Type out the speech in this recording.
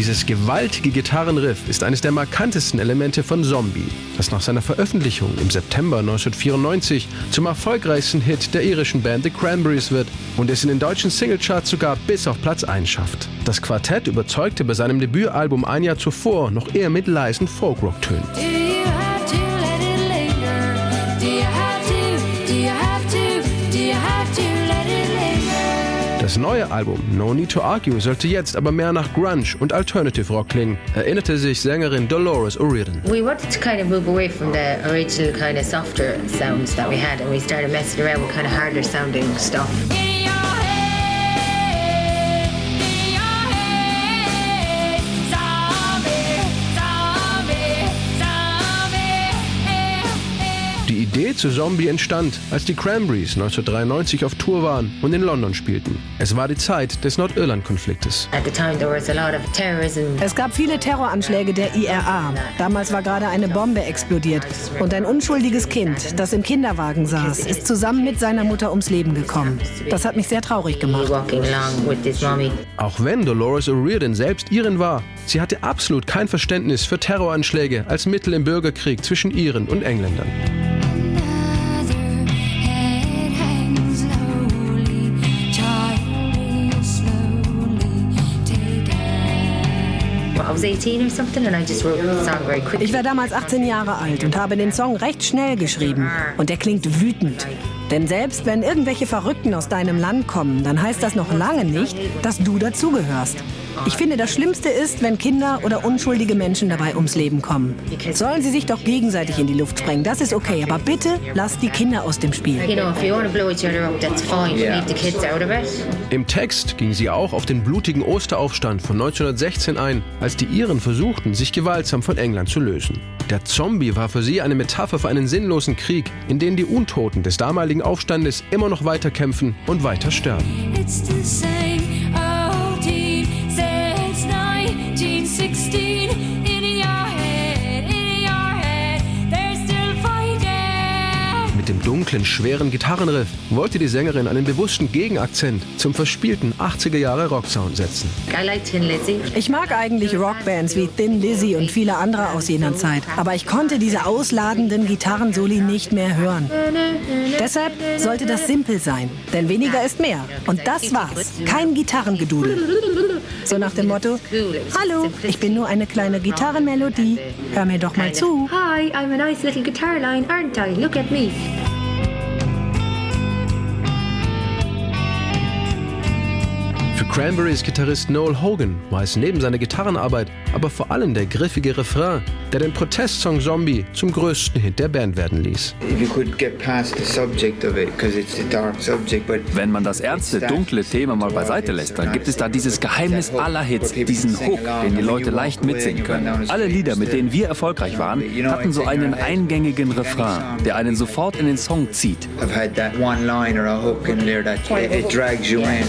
Dieses gewaltige Gitarrenriff ist eines der markantesten Elemente von Zombie, das nach seiner Veröffentlichung im September 1994 zum erfolgreichsten Hit der irischen Band The Cranberries wird und es in den deutschen Singlecharts sogar bis auf Platz 1 schafft. Das Quartett überzeugte bei seinem Debütalbum ein Jahr zuvor noch eher mit leisen Folkrock-Tönen. Neue Album No Need to Argue sollte jetzt aber mehr nach Grunge und Alternative Rock klingen, erinnerte sich Sängerin Dolores O'Riordan. We wanted to kind of move away from the original kind of softer sounds that we had and we started messing around with kind of harder sounding stuff. Idee zu Zombie entstand, als die Cranberries 1993 auf Tour waren und in London spielten. Es war die Zeit des Nordirland-Konfliktes. Es gab viele Terroranschläge der IRA. Damals war gerade eine Bombe explodiert und ein unschuldiges Kind, das im Kinderwagen saß, ist zusammen mit seiner Mutter ums Leben gekommen. Das hat mich sehr traurig gemacht. Auch wenn Dolores O'Riordan selbst Iren war, sie hatte absolut kein Verständnis für Terroranschläge als Mittel im Bürgerkrieg zwischen Iren und Engländern. Ich war damals 18 Jahre alt und habe den Song recht schnell geschrieben. Und er klingt wütend. Denn selbst wenn irgendwelche Verrückten aus deinem Land kommen, dann heißt das noch lange nicht, dass du dazugehörst. Ich finde, das Schlimmste ist, wenn Kinder oder unschuldige Menschen dabei ums Leben kommen. Sollen sie sich doch gegenseitig in die Luft sprengen, das ist okay, aber bitte lasst die Kinder aus dem Spiel. Im Text ging sie auch auf den blutigen Osteraufstand von 1916 ein, als die Iren versuchten, sich gewaltsam von England zu lösen. Der Zombie war für sie eine Metapher für einen sinnlosen Krieg, in dem die Untoten des damaligen Aufstandes immer noch weiter kämpfen und weiter sterben. Dem dunklen, schweren Gitarrenriff wollte die Sängerin einen bewussten Gegenakzent zum verspielten 80er Jahre Rocksound setzen. Ich mag eigentlich Rockbands wie Thin Lizzy und viele andere aus jener Zeit, aber ich konnte diese ausladenden Gitarrensoli nicht mehr hören. Deshalb sollte das simpel sein, denn weniger ist mehr. Und das war's. Kein Gitarrengedudel. So nach dem Motto, hallo, ich bin nur eine kleine Gitarrenmelodie. Hör mir doch mal zu. Hi, I'm a nice little guitar line, aren't I? Look at me. Cranberries Gitarrist Noel Hogan war es neben seiner Gitarrenarbeit aber vor allem der griffige Refrain, der den Protestsong Zombie zum größten Hit der Band werden ließ. Wenn man das ernste, dunkle Thema mal beiseite lässt, dann gibt es da dieses Geheimnis aller Hits, diesen Hook, den die Leute leicht mitsingen können. Alle Lieder, mit denen wir erfolgreich waren, hatten so einen eingängigen Refrain, der einen sofort in den Song zieht. I've had that one line or a hook in there that it drags you in.